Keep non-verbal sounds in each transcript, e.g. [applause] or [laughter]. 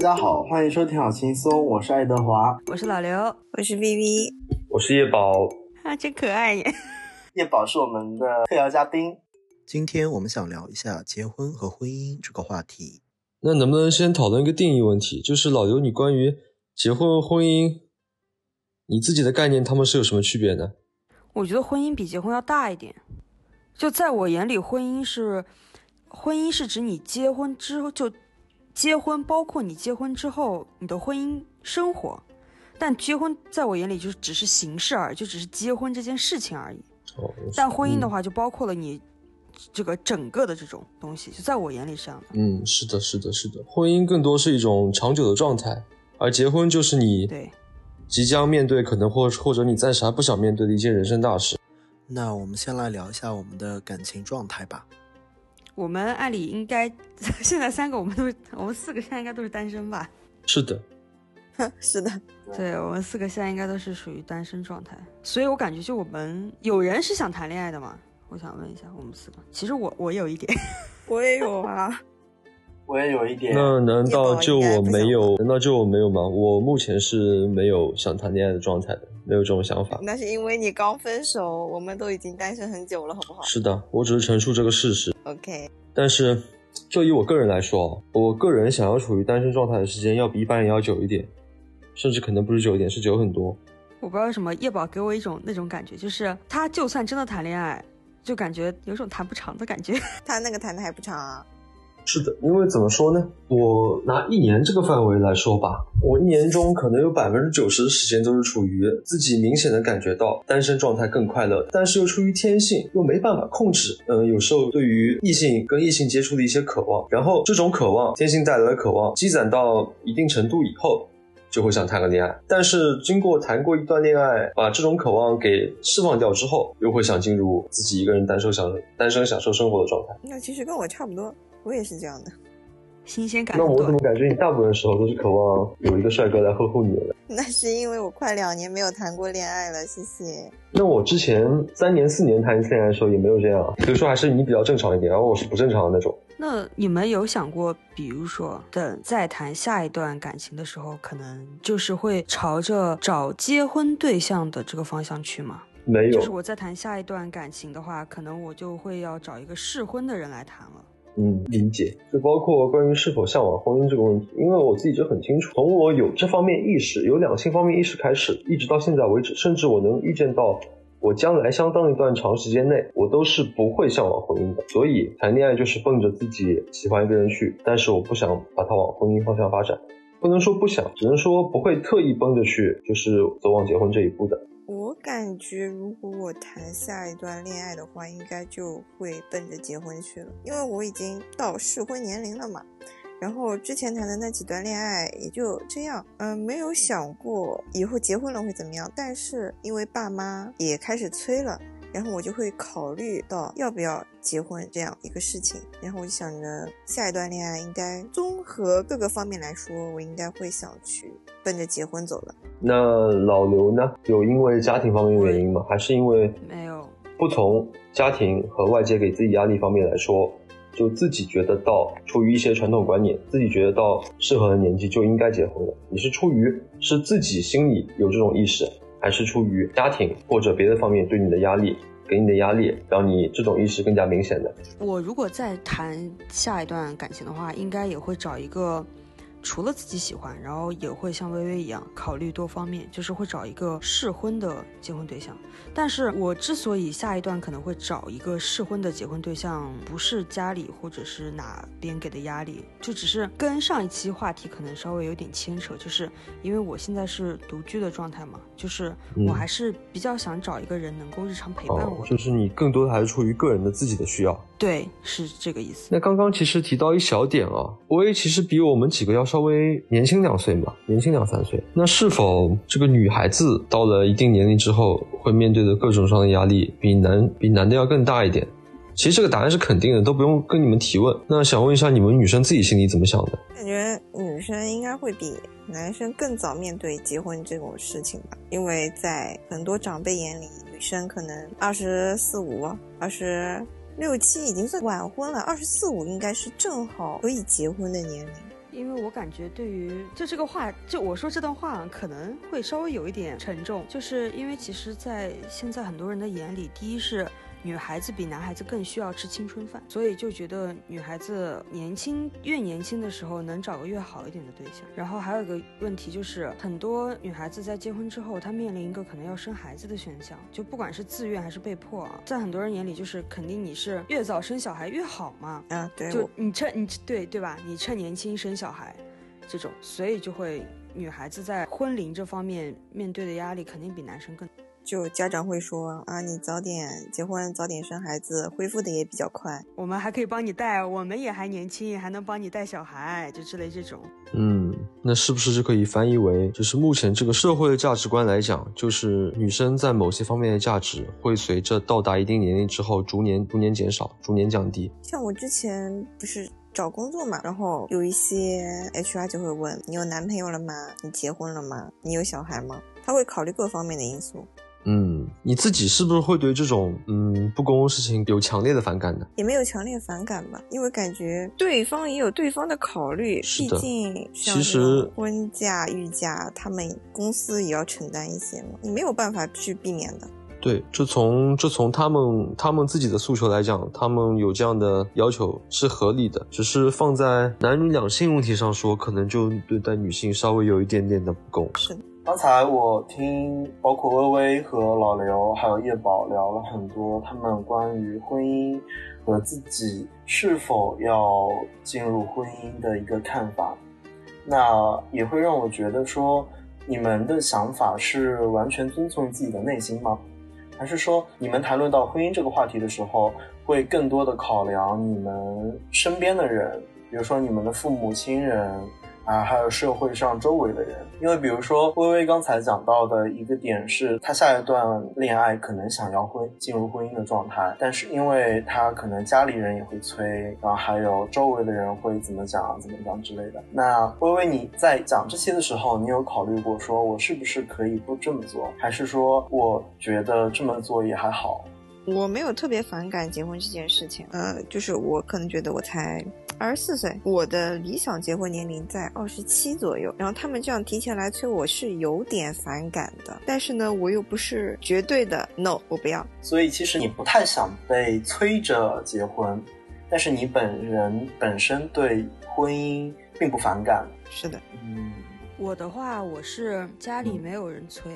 家好，欢迎收听好轻松，我是爱德华，我是老刘，我是 VV，我是叶宝，啊，真可爱耶！叶宝是我们的特邀嘉宾。今天我们想聊一下结婚和婚姻这个话题。那能不能先讨论一个定义问题？就是老刘，你关于结婚和、婚姻，你自己的概念，他们是有什么区别呢？我觉得婚姻比结婚要大一点。就在我眼里，婚姻是，婚姻是指你结婚之后就。结婚包括你结婚之后你的婚姻生活，但结婚在我眼里就只是形式而已，就只是结婚这件事情而已。哦。但婚姻的话就包括了你这个整个的这种东西，就在我眼里是这样的。嗯，是的，是的，是的。婚姻更多是一种长久的状态，而结婚就是你对即将面对可能或或者你暂时还不想面对的一件人生大事。那我们先来聊一下我们的感情状态吧。我们按理应该 [laughs] 现在三个，我们都我们四个现在应该都是单身吧？是的，[laughs] 是的，对我们四个现在应该都是属于单身状态，所以我感觉就我们有人是想谈恋爱的吗？我想问一下我们四个，其实我我有一点，[laughs] 我也有啊。我也有一点。那难道就我没有？难道就我没有吗？我目前是没有想谈恋爱的状态的，没有这种想法。那是因为你刚分手，我们都已经单身很久了，好不好？是的，我只是陈述这个事实。OK。但是，就以我个人来说，我个人想要处于单身状态的时间要比一般人要久一点，甚至可能不是久一点，是久很多。我不知道为什么叶宝给我一种那种感觉，就是他就算真的谈恋爱，就感觉有种谈不长的感觉。[laughs] 他那个谈的还不长啊。是的，因为怎么说呢？我拿一年这个范围来说吧，我一年中可能有百分之九十的时间都是处于自己明显的感觉到单身状态更快乐，但是又出于天性又没办法控制。嗯，有时候对于异性跟异性接触的一些渴望，然后这种渴望，天性带来的渴望积攒到一定程度以后，就会想谈个恋爱。但是经过谈过一段恋爱，把这种渴望给释放掉之后，又会想进入自己一个人单身享单身享受生活的状态。那其实跟我差不多。我也是这样的，新鲜感。那我怎么感觉你大部分时候都是渴望有一个帅哥来呵护你的？[laughs] 那是因为我快两年没有谈过恋爱了，谢谢。那我之前三年四年谈一次恋爱的时候也没有这样，所以说还是你比较正常一点，然后我是不正常的那种。那你们有想过，比如说等再谈下一段感情的时候，可能就是会朝着找结婚对象的这个方向去吗？没有，就是我在谈下一段感情的话，可能我就会要找一个适婚的人来谈了。嗯，理解。就包括关于是否向往婚姻这个问题，因为我自己就很清楚，从我有这方面意识、有两性方面意识开始，一直到现在为止，甚至我能预见到我将来相当一段长时间内，我都是不会向往婚姻的。所以谈恋爱就是奔着自己喜欢一个人去，但是我不想把它往婚姻方向发展，不能说不想，只能说不会特意奔着去，就是走往结婚这一步的。感觉，如果我谈下一段恋爱的话，应该就会奔着结婚去了，因为我已经到适婚年龄了嘛。然后之前谈的那几段恋爱也就这样，嗯，没有想过以后结婚了会怎么样。但是因为爸妈也开始催了。然后我就会考虑到要不要结婚这样一个事情，然后我就想着下一段恋爱应该综合各个方面来说，我应该会想去奔着结婚走了。那老刘呢？有因为家庭方面原因吗？还是因为没有？不从家庭和外界给自己压力方面来说，就自己觉得到出于一些传统观念，自己觉得到适合的年纪就应该结婚了。你是出于是自己心里有这种意识？还是出于家庭或者别的方面对你的压力，给你的压力，让你这种意识更加明显的。我如果再谈下一段感情的话，应该也会找一个。除了自己喜欢，然后也会像微微一样考虑多方面，就是会找一个适婚的结婚对象。但是我之所以下一段可能会找一个适婚的结婚对象，不是家里或者是哪边给的压力，就只是跟上一期话题可能稍微有点牵扯，就是因为我现在是独居的状态嘛，就是我还是比较想找一个人能够日常陪伴我。就是你更多的还是出于个人的自己的需要。对，是这个意思。那刚刚其实提到一小点啊，我也其实比我们几个要稍微年轻两岁嘛，年轻两三岁。那是否这个女孩子到了一定年龄之后，会面对的各种上的压力比男比男的要更大一点？其实这个答案是肯定的，都不用跟你们提问。那想问一下你们女生自己心里怎么想的？感觉女生应该会比男生更早面对结婚这种事情吧，因为在很多长辈眼里，女生可能二十四五、二十。六七已经算晚婚了，二十四五应该是正好可以结婚的年龄。因为我感觉对于就这个话，就我说这段话可能会稍微有一点沉重，就是因为其实，在现在很多人的眼里，第一是。女孩子比男孩子更需要吃青春饭，所以就觉得女孩子年轻越年轻的时候能找个越好一点的对象。然后还有一个问题就是，很多女孩子在结婚之后，她面临一个可能要生孩子的选项，就不管是自愿还是被迫啊，在很多人眼里就是肯定你是越早生小孩越好嘛。啊，对，就你趁你对对吧？你趁年轻生小孩，这种，所以就会女孩子在婚龄这方面面对的压力肯定比男生更。就家长会说啊，你早点结婚，早点生孩子，恢复的也比较快。我们还可以帮你带，我们也还年轻，还能帮你带小孩，就之类这种。嗯，那是不是就可以翻译为，就是目前这个社会的价值观来讲，就是女生在某些方面的价值会随着到达一定年龄之后，逐年逐年减少，逐年降低。像我之前不是找工作嘛，然后有一些 HR 就会问你有男朋友了吗？你结婚了吗？你有小孩吗？他会考虑各方面的因素。嗯，你自己是不是会对这种嗯不公的事情有强烈的反感呢？也没有强烈反感吧，因为感觉对方也有对方的考虑，毕竟其实婚嫁、育假，他们公司也要承担一些嘛，你没有办法去避免的。对，这从这从他们他们自己的诉求来讲，他们有这样的要求是合理的，只是放在男女两性问题上说，可能就对待女性稍微有一点点的不公。是的。刚才我听包括微微和老刘还有叶宝聊了很多他们关于婚姻和自己是否要进入婚姻的一个看法，那也会让我觉得说，你们的想法是完全遵从自己的内心吗？还是说你们谈论到婚姻这个话题的时候，会更多的考量你们身边的人，比如说你们的父母亲人？啊，还有社会上周围的人，因为比如说微微刚才讲到的一个点是，她下一段恋爱可能想要婚进入婚姻的状态，但是因为她可能家里人也会催，然后还有周围的人会怎么讲怎么讲之类的。那微微你在讲这些的时候，你有考虑过说我是不是可以不这么做，还是说我觉得这么做也还好？我没有特别反感结婚这件事情，呃，就是我可能觉得我才二十四岁，我的理想结婚年龄在二十七左右，然后他们这样提前来催我是有点反感的，但是呢，我又不是绝对的 no，我不要。所以其实你不太想被催着结婚，但是你本人本身对婚姻并不反感。是的，嗯，我的话，我是家里没有人催。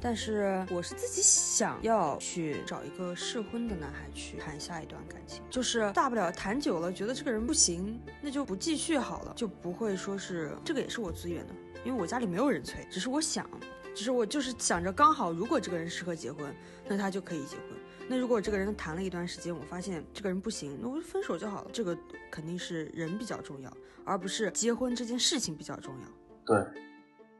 但是我是自己想要去找一个适婚的男孩去谈下一段感情，就是大不了谈久了觉得这个人不行，那就不继续好了，就不会说是这个也是我自愿的，因为我家里没有人催，只是我想，只是我就是想着刚好如果这个人适合结婚，那他就可以结婚。那如果这个人谈了一段时间，我发现这个人不行，那我就分手就好了。这个肯定是人比较重要，而不是结婚这件事情比较重要。对。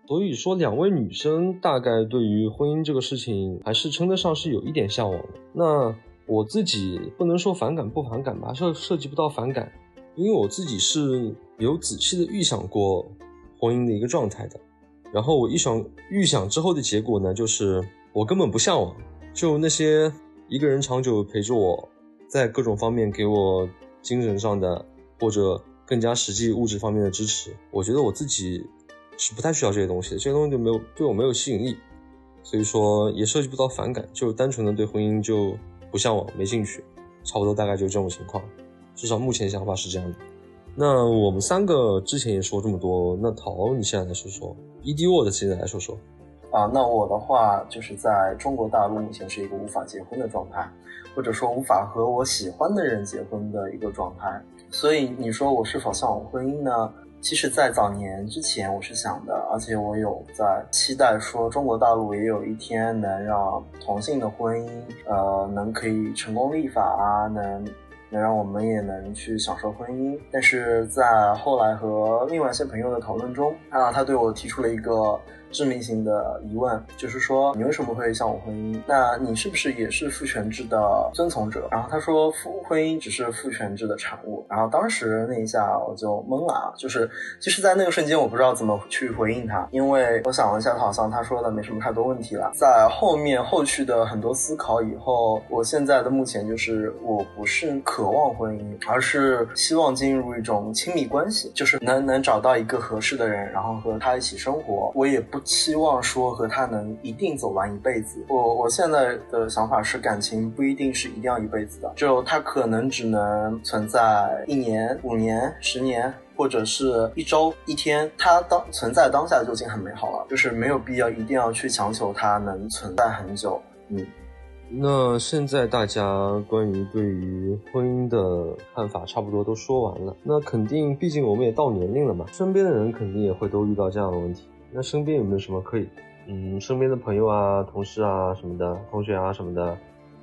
所以说，两位女生大概对于婚姻这个事情，还是称得上是有一点向往的。那我自己不能说反感不反感吧，涉涉及不到反感，因为我自己是有仔细的预想过婚姻的一个状态的。然后我一想预想之后的结果呢，就是我根本不向往，就那些一个人长久陪着我，在各种方面给我精神上的或者更加实际物质方面的支持，我觉得我自己。是不太需要这些东西的，这些东西就没有对我没有吸引力，所以说也涉及不到反感，就单纯的对婚姻就不向往、没兴趣，差不多大概就是这种情况，至少目前想法是这样的。那我们三个之前也说这么多，那陶你现在来说说，ED w o r d 现在来说说。啊，那我的话就是在中国大陆目前是一个无法结婚的状态，或者说无法和我喜欢的人结婚的一个状态，所以你说我是否向往婚姻呢？其实，在早年之前，我是想的，而且我有在期待说，中国大陆也有一天能让同性的婚姻，呃，能可以成功立法啊，能能让我们也能去享受婚姻。但是在后来和另外一些朋友的讨论中，啊，他对我提出了一个致命性的疑问，就是说你为什么会向往婚姻？那你是不是也是父权制的遵从者？然后他说，父婚姻只是父权制的产物。然后当时那一下我就懵了啊，就是其实，在那个瞬间我不知道怎么去回应他，因为我想了一下，好像他说的没什么太多问题了。在后面后续的很多思考以后，我现在的目前就是我不是渴望婚姻，而是希望进入一种亲密关系，就是能能找到一个合适的人，然后和他一起生活。我也不期望说和他能一定走完一辈子。我我现在的想法是，感情不一定是一定要一辈子的，就他可能只能存在一年、五年、十年，或者是一周、一天。它当存在当下就已经很美好了，就是没有必要一定要去强求它能存在很久。嗯。那现在大家关于对于婚姻的看法差不多都说完了。那肯定，毕竟我们也到年龄了嘛，身边的人肯定也会都遇到这样的问题。那身边有没有什么可以，嗯，身边的朋友啊、同事啊什么的、同学啊什么的，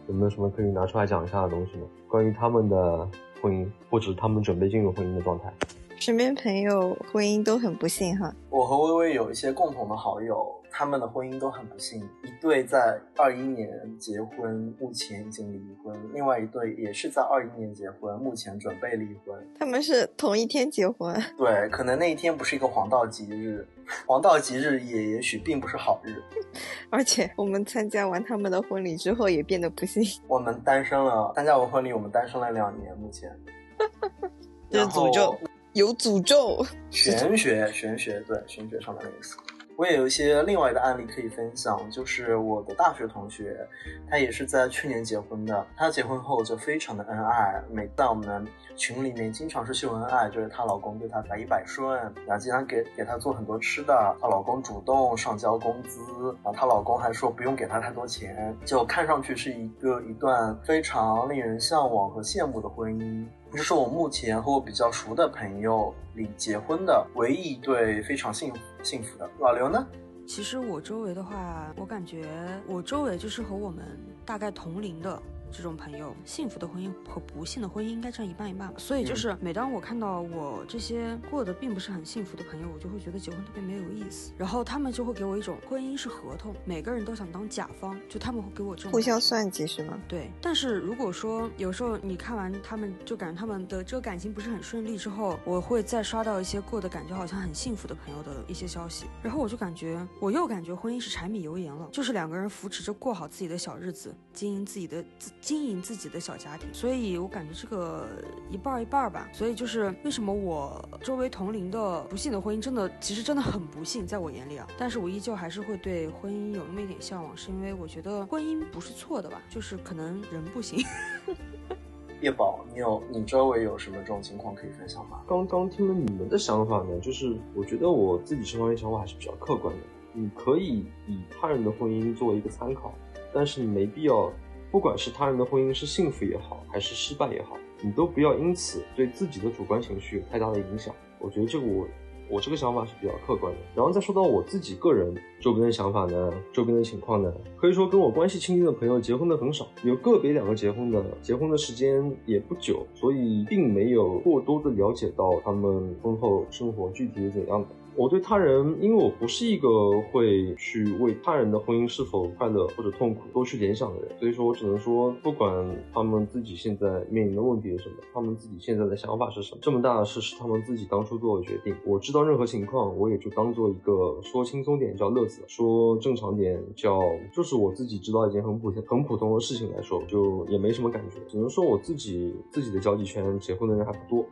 有没有什么可以拿出来讲一下的东西呢？关于他们的婚姻，或者他们准备进入婚姻的状态？身边朋友婚姻都很不幸哈。我和微微有一些共同的好友，他们的婚姻都很不幸。一对在二一年结婚，目前已经离婚；另外一对也是在二一年结婚，目前准备离婚。他们是同一天结婚？对，可能那一天不是一个黄道吉日，黄道吉日也也许并不是好日。[laughs] 而且我们参加完他们的婚礼之后，也变得不幸。我们单身了，参加完婚礼，我们单身了两年，目前。[laughs] 这是诅咒。有诅咒，玄学，玄学，对，玄学上的类似。我也有一些另外的案例可以分享，就是我的大学同学，他也是在去年结婚的。他结婚后就非常的恩爱，每在我们群里面经常是秀恩爱，就是她老公对她百依百顺，然后经常给给她做很多吃的，她老公主动上交工资，然后她老公还说不用给她太多钱，就看上去是一个一段非常令人向往和羡慕的婚姻。这是我目前和我比较熟的朋友里结婚的唯一一对非常幸幸福的。老刘呢？其实我周围的话，我感觉我周围就是和我们大概同龄的。这种朋友，幸福的婚姻和不幸的婚姻应该占一半一半。所以就是，每当我看到我这些过得并不是很幸福的朋友，我就会觉得结婚特别没有意思。然后他们就会给我一种婚姻是合同，每个人都想当甲方，就他们会给我这种互相算计是吗？对。但是如果说有时候你看完他们，就感觉他们的这个感情不是很顺利之后，我会再刷到一些过得感觉好像很幸福的朋友的一些消息，然后我就感觉我又感觉婚姻是柴米油盐了，就是两个人扶持着过好自己的小日子，经营自己的经营自己的。小家庭，所以我感觉这个一半一半吧。所以就是为什么我周围同龄的不幸的婚姻，真的其实真的很不幸，在我眼里啊。但是我依旧还是会对婚姻有那么一点向往，是因为我觉得婚姻不是错的吧，就是可能人不行。[laughs] 叶宝，你有你周围有什么这种情况可以分享吗？刚刚听了你们的想法呢，就是我觉得我自己身上的想法还是比较客观的。你可以以他人的婚姻作为一个参考，但是你没必要。不管是他人的婚姻是幸福也好，还是失败也好，你都不要因此对自己的主观情绪有太大的影响。我觉得这个我我这个想法是比较客观的。然后再说到我自己个人周边的想法呢，周边的情况呢，可以说跟我关系亲近的朋友结婚的很少，有个别两个结婚的，结婚的时间也不久，所以并没有过多的了解到他们婚后生活具体是怎样的。我对他人，因为我不是一个会去为他人的婚姻是否快乐或者痛苦多去联想的人，所以说我只能说，不管他们自己现在面临的问题是什么，他们自己现在的想法是什么，这么大的事是他们自己当初做的决定。我知道任何情况，我也就当做一个说轻松点叫乐子，说正常点叫就是我自己知道一件很普很普通的事情来说，就也没什么感觉。只能说我自己自己的交际圈结婚的人还不多。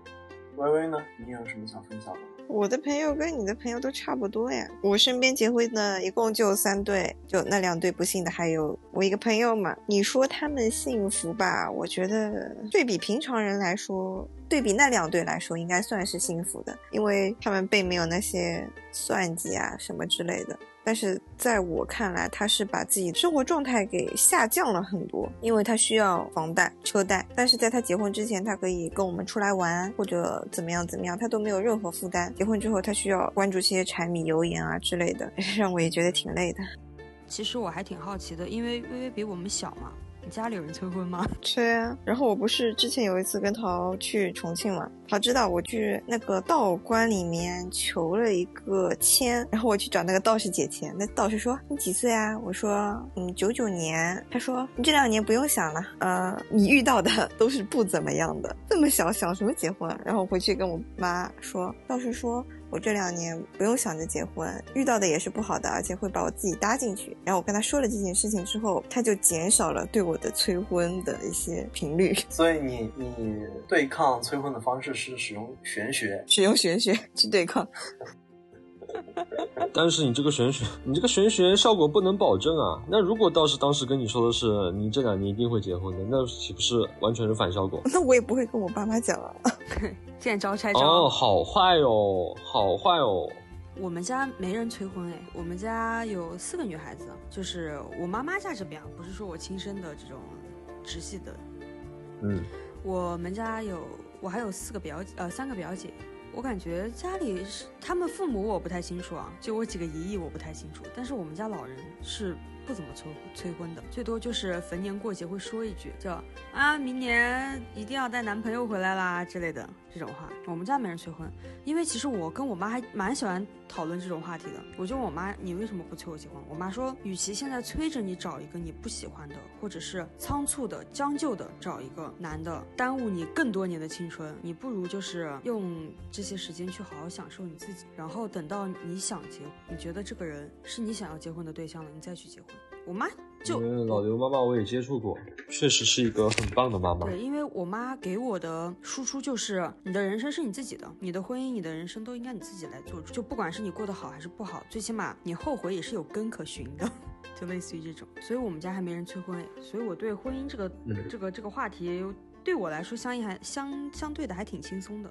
微微呢，你有什么想分享的？我的朋友跟你的朋友都差不多呀。我身边结婚的一共就三对，就那两对不幸的，还有我一个朋友嘛。你说他们幸福吧？我觉得对比平常人来说，对比那两对来说，应该算是幸福的，因为他们并没有那些算计啊什么之类的。但是在我看来，他是把自己的生活状态给下降了很多，因为他需要房贷、车贷。但是在他结婚之前，他可以跟我们出来玩或者怎么样怎么样，他都没有任何负担。结婚之后，他需要关注些柴米油盐啊之类的，[laughs] 让我也觉得挺累的。其实我还挺好奇的，因为微微比我们小嘛。你家里有人催婚吗？催啊！然后我不是之前有一次跟陶去重庆嘛，陶知道我去那个道观里面求了一个签，然后我去找那个道士解签，那道士说你几岁啊？我说嗯九九年。他说你这两年不用想了，呃，你遇到的都是不怎么样的，这么小想什么结婚？然后回去跟我妈说，道士说。我这两年不用想着结婚，遇到的也是不好的，而且会把我自己搭进去。然后我跟他说了这件事情之后，他就减少了对我的催婚的一些频率。[laughs] 所以你你对抗催婚的方式是使用玄学，使用玄学去对抗。[laughs] 但是你这个玄学，你这个玄学效果不能保证啊。那如果倒是当时跟你说的是你这两年一定会结婚的，那岂不是完全是反效果？[laughs] 那我也不会跟我爸妈讲啊。[laughs] 见招拆招。哦，好坏哦，好坏哦。我们家没人催婚哎，我们家有四个女孩子，就是我妈妈家这边，不是说我亲生的这种直系的。嗯。我们家有，我还有四个表姐，呃，三个表姐。我感觉家里是他们父母，我不太清楚啊。就我几个姨姨，我不太清楚。但是我们家老人是不怎么催催婚的，最多就是逢年过节会说一句，叫啊，明年一定要带男朋友回来啦之类的这种话。我们家没人催婚，因为其实我跟我妈还蛮喜欢讨论这种话题的。我就问我妈，你为什么不催我结婚？我妈说，与其现在催着你找一个你不喜欢的，或者是仓促的、将就的找一个男的，耽误你更多年的青春，你不如就是用这些时间去好好享受你自己，然后等到你想结，你觉得这个人是你想要结婚的对象了，你再去结婚。我妈就老刘妈妈我也接触过，确实是一个很棒的妈妈。对，因为我妈给我的输出就是，你的人生是你自己的，你的婚姻、你的人生都应该你自己来做主。就不管是你过得好还是不好，最起码你后悔也是有根可循的，[laughs] 就类似于这种。所以我们家还没人催婚，所以我对婚姻这个这个这个话题，对我来说相应还相相对的还挺轻松的。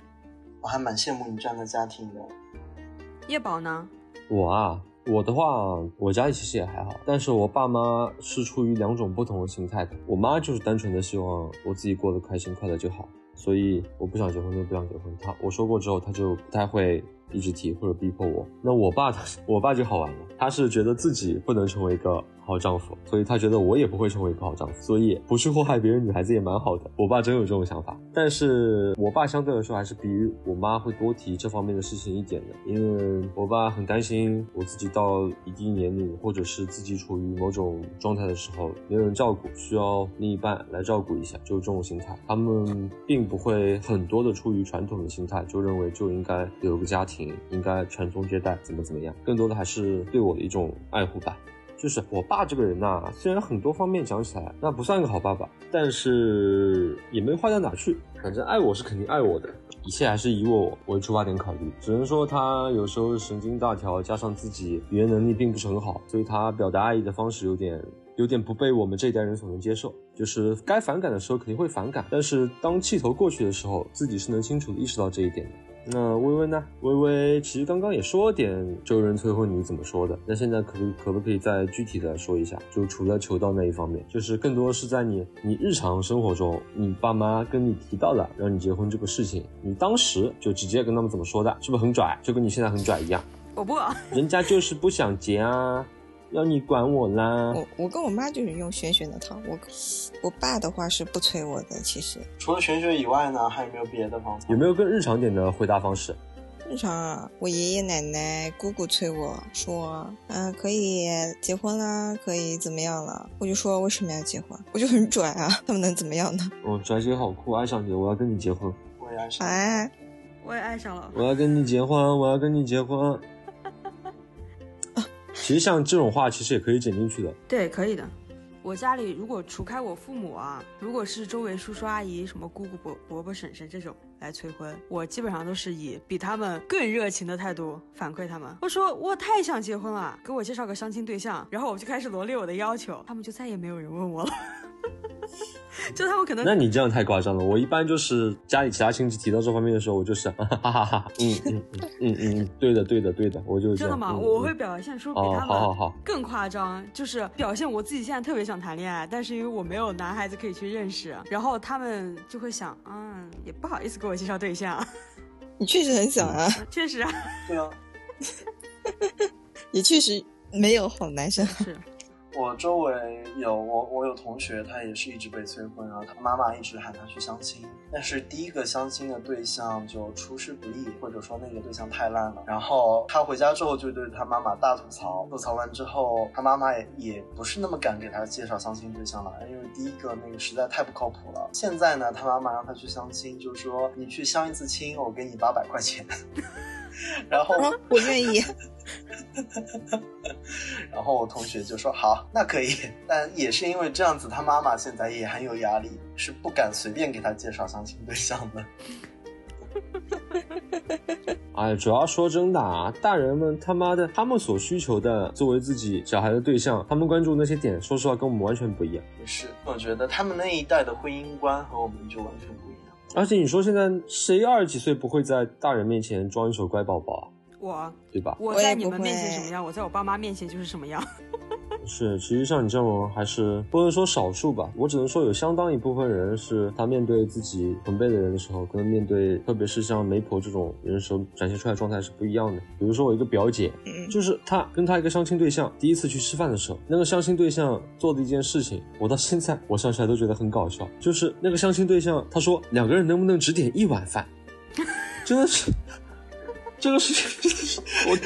我还蛮羡慕你这样的家庭的。叶宝呢？我啊。我的话，我家里其实也还好，但是我爸妈是出于两种不同的心态。我妈就是单纯的希望我自己过得开心快乐就好，所以我不想结婚就不想结婚。她我说过之后，她就不太会一直提或者逼迫我。那我爸，我爸就好玩了，他是觉得自己不能成为一个。好丈夫，所以他觉得我也不会成为一个好丈夫，所以不去祸害别人，女孩子也蛮好的。我爸真有这种想法，但是我爸相对来说还是比我妈会多提这方面的事情一点的，因为我爸很担心我自己到一定年龄，或者是自己处于某种状态的时候，没有人照顾，需要另一半来照顾一下，就这种心态。他们并不会很多的出于传统的心态，就认为就应该有个家庭，应该传宗接代，怎么怎么样，更多的还是对我的一种爱护吧。就是我爸这个人呐，虽然很多方面讲起来那不算一个好爸爸，但是也没坏到哪去。反正爱我是肯定爱我的，一切还是以我为出发点考虑。只能说他有时候神经大条，加上自己语言能力并不是很好，所以他表达爱意的方式有点有点不被我们这一代人所能接受。就是该反感的时候肯定会反感，但是当气头过去的时候，自己是能清楚的意识到这一点的。那微微呢？微微其实刚刚也说了点周人催婚你怎么说的？那现在可不可不可以再具体的说一下？就除了求道那一方面，就是更多是在你你日常生活中，你爸妈跟你提到了让你结婚这个事情，你当时就直接跟他们怎么说的？是不是很拽？就跟你现在很拽一样？我不，[laughs] 人家就是不想结啊。要你管我啦！我我跟我妈就是用玄学的套，我我爸的话是不催我的。其实除了玄学以外呢，还有没有别的方法？有没有更日常点的回答方式？日常啊，我爷爷奶奶、姑姑催我说，嗯，可以结婚啦，可以怎么样了？我就说为什么要结婚？[laughs] 我就很拽啊，他们能怎么样呢？哦，拽姐好酷，爱上你，我要跟你结婚。我也爱上。哎，我也爱上了。我要跟你结婚，我要跟你结婚。其实像这种话，其实也可以剪进去的。对，可以的。我家里如果除开我父母啊，如果是周围叔叔阿姨、什么姑姑伯伯伯婶婶这种来催婚，我基本上都是以比他们更热情的态度反馈他们。我说我太想结婚了，给我介绍个相亲对象，然后我就开始罗列我的要求，他们就再也没有人问我了。[laughs] 就他们可能，那你这样太夸张了。我一般就是家里其他亲戚提到这方面的时候，我就是哈哈哈哈，嗯嗯嗯嗯嗯，对的对的对的，我就真的吗？我会表现出比他们更夸张，就是表现我自己现在特别想谈恋爱，但是因为我没有男孩子可以去认识，然后他们就会想，嗯，也不好意思给我介绍对象。[laughs] 你确实很想啊，确实啊，对啊，也确实没有好男生。是。周围有我我有同学，他也是一直被催婚，然后他妈妈一直喊他去相亲，但是第一个相亲的对象就出师不利，或者说那个对象太烂了，然后他回家之后就对他妈妈大吐槽，吐槽完之后，他妈妈也也不是那么敢给他介绍相亲对象了，因为第一个那个实在太不靠谱了。现在呢，他妈妈让他去相亲，就说你去相一次亲，我给你八百块钱。然后我愿意，[laughs] 然后我同学就说好，那可以，但也是因为这样子，他妈妈现在也很有压力，是不敢随便给他介绍相亲对象的。[laughs] 哎，主要说真的啊，大人们他妈的，他们所需求的作为自己小孩的对象，他们关注那些点，说实话跟我们完全不一样。也是，我觉得他们那一代的婚姻观和我们就完全不一样。而且你说现在谁二十几岁不会在大人面前装一手乖宝宝啊？我对吧？我在你们面前什么样，我在我爸妈面前就是什么样。是，其实像你这种还是不能说少数吧，我只能说有相当一部分人是他面对自己同辈的人的时候，跟面对特别是像媒婆这种人时候展现出来状态是不一样的。比如说我一个表姐，就是她跟她一个相亲对象第一次去吃饭的时候，那个相亲对象做的一件事情，我到现在我想起来都觉得很搞笑，就是那个相亲对象他说两个人能不能只点一碗饭，[laughs] 真的是，这个事情，[laughs] 我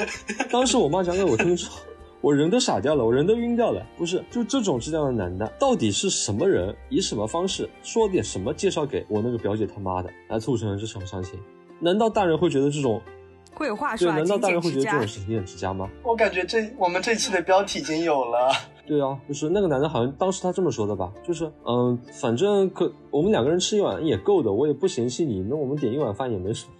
当时我妈讲给我听之后。我人都傻掉了，我人都晕掉了。不是，就这种质量的男的，到底是什么人？以什么方式说点什么介绍给我那个表姐他妈的，来促成了这场相亲？难道大人会觉得这种会有话说？难道大人会觉得这种事情很之家吗？我感觉这我们这期的标题已经有了。对啊，就是那个男的，好像当时他这么说的吧？就是嗯，反正可我们两个人吃一碗也够的，我也不嫌弃你，那我们点一碗饭也没什么。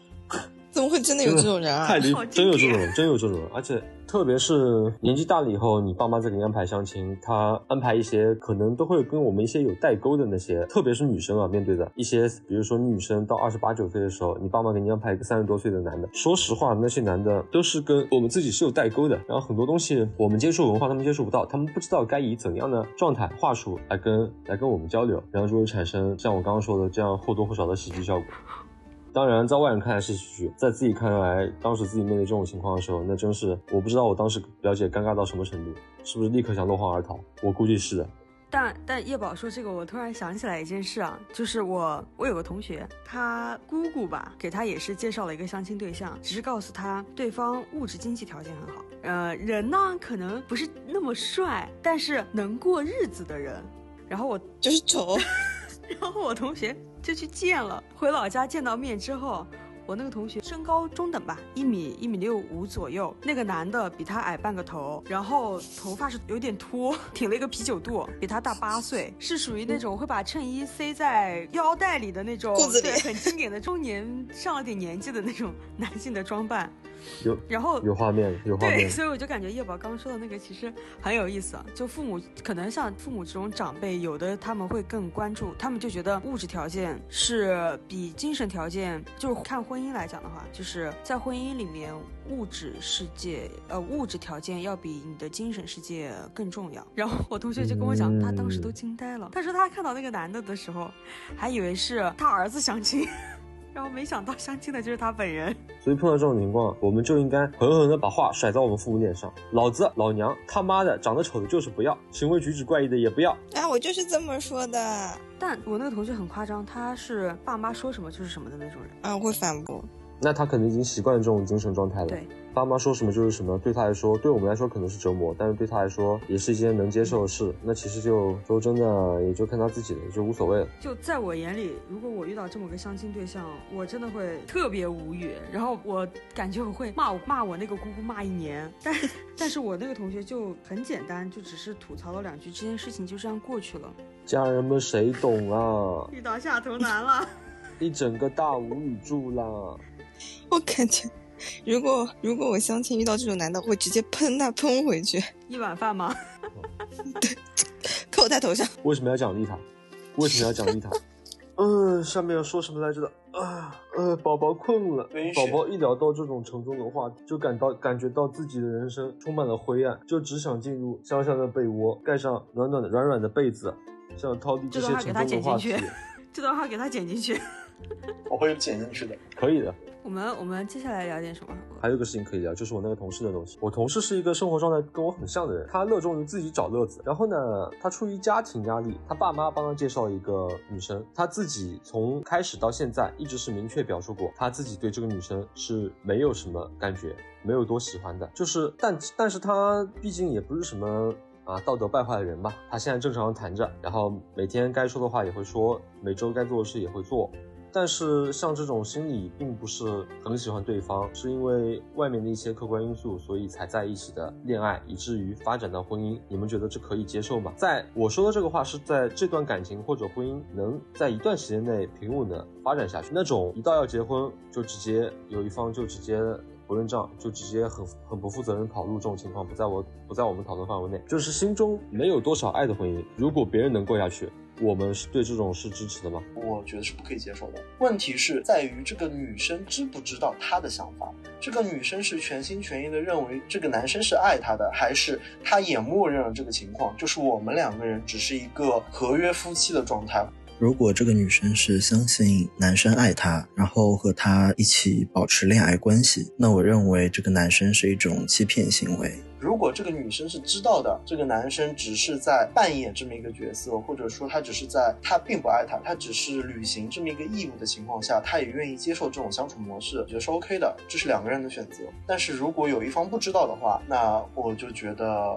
怎么会真的有这种人啊？太离，真有这种人，真有这种人，而且特别是年纪大了以后，你爸妈再给你安排相亲，他安排一些可能都会跟我们一些有代沟的那些，特别是女生啊，面对的一些，比如说女生到二十八九岁的时候，你爸妈给你安排一个三十多岁的男的，说实话，那些男的都是跟我们自己是有代沟的，然后很多东西我们接触文化，他们接触不到，他们不知道该以怎样的状态话术来跟来跟我们交流，然后就会产生像我刚刚说的这样或多或少的喜剧效果。当然，在外人看来是喜剧，在自己看来，当时自己面对这种情况的时候，那真是我不知道我当时表姐尴尬到什么程度，是不是立刻想落荒而逃？我估计是的。但但叶宝说这个，我突然想起来一件事啊，就是我我有个同学，他姑姑吧给他也是介绍了一个相亲对象，只是告诉他对方物质经济条件很好，呃，人呢可能不是那么帅，但是能过日子的人。然后我就是丑，[laughs] 然后我同学。就去见了，回老家见到面之后，我那个同学身高中等吧，一米一米六五左右。那个男的比他矮半个头，然后头发是有点秃，挺了一个啤酒肚，比他大八岁，是属于那种会把衬衣塞在腰带里的那种，对，很经典的中年上了点年纪的那种男性的装扮。有，然后有画面，有画面。对，所以我就感觉叶宝刚说的那个其实很有意思啊。就父母可能像父母这种长辈，有的他们会更关注，他们就觉得物质条件是比精神条件，就是看婚婚姻来讲的话，就是在婚姻里面，物质世界，呃，物质条件要比你的精神世界更重要。然后我同学就跟我讲，他当时都惊呆了。他说他看到那个男的的时候，还以为是他儿子相亲。然后没想到相亲的就是他本人，[laughs] 所以碰到这种情况，我们就应该狠狠的把话甩在我们父母脸上。老子老娘他妈的长得丑的就是不要，行为举止怪异的也不要。哎，我就是这么说的。但我那个同学很夸张，他是爸妈说什么就是什么的那种人啊，会反驳。那他可能已经习惯了这种精神状态了。对。爸妈说什么就是什么，对他来说，对我们来说可能是折磨，但是对他来说也是一件能接受的事。那其实就说真的，也就看他自己了，就无所谓了。就在我眼里，如果我遇到这么个相亲对象，我真的会特别无语，然后我感觉我会骂我骂我那个姑姑骂一年。但但是我那个同学就很简单，就只是吐槽了两句，这件事情就这样过去了。[laughs] 家人们谁懂啊？[laughs] 遇到下头男了，一整个大无语住了。[laughs] 我感觉。如果如果我相亲遇到这种男的，会直接喷他喷回去一碗饭吗？对，[laughs] 扣在头上。为什么要奖励他？为什么要奖励他？[laughs] 嗯，下面要说什么来着的？啊呃，宝宝困了。宝宝一聊到这种沉重的话，就感到感觉到自己的人生充满了灰暗，就只想进入香香的被窝，盖上暖暖的软软的被子，想逃离这些沉重的话题。这段话给他剪进去。[laughs] 我会剪进去的。可以的。我们我们接下来聊点什么？还有一个事情可以聊，就是我那个同事的东西。我同事是一个生活状态跟我很像的人，他热衷于自己找乐子。然后呢，他出于家庭压力，他爸妈帮他介绍一个女生，他自己从开始到现在一直是明确表述过，他自己对这个女生是没有什么感觉，没有多喜欢的。就是但但是他毕竟也不是什么啊道德败坏的人吧，他现在正常谈着，然后每天该说的话也会说，每周该做的事也会做。但是像这种心理并不是很喜欢对方，是因为外面的一些客观因素，所以才在一起的恋爱，以至于发展到婚姻。你们觉得这可以接受吗？在我说的这个话是在这段感情或者婚姻能在一段时间内平稳的发展下去，那种一到要结婚就直接有一方就直接不认账，就直接很很不负责任跑路这种情况，不在我不在我们讨论范围内。就是心中没有多少爱的婚姻，如果别人能过下去。我们是对这种是支持的吗？我觉得是不可以接受的。问题是在于这个女生知不知道他的想法？这个女生是全心全意的认为这个男生是爱她的，还是她也默认了这个情况，就是我们两个人只是一个合约夫妻的状态？如果这个女生是相信男生爱她，然后和他一起保持恋爱关系，那我认为这个男生是一种欺骗行为。如果这个女生是知道的，这个男生只是在扮演这么一个角色，或者说他只是在他并不爱她，他只是履行这么一个义务的情况下，他也愿意接受这种相处模式，我觉得是 OK 的，这是两个人的选择。但是如果有一方不知道的话，那我就觉得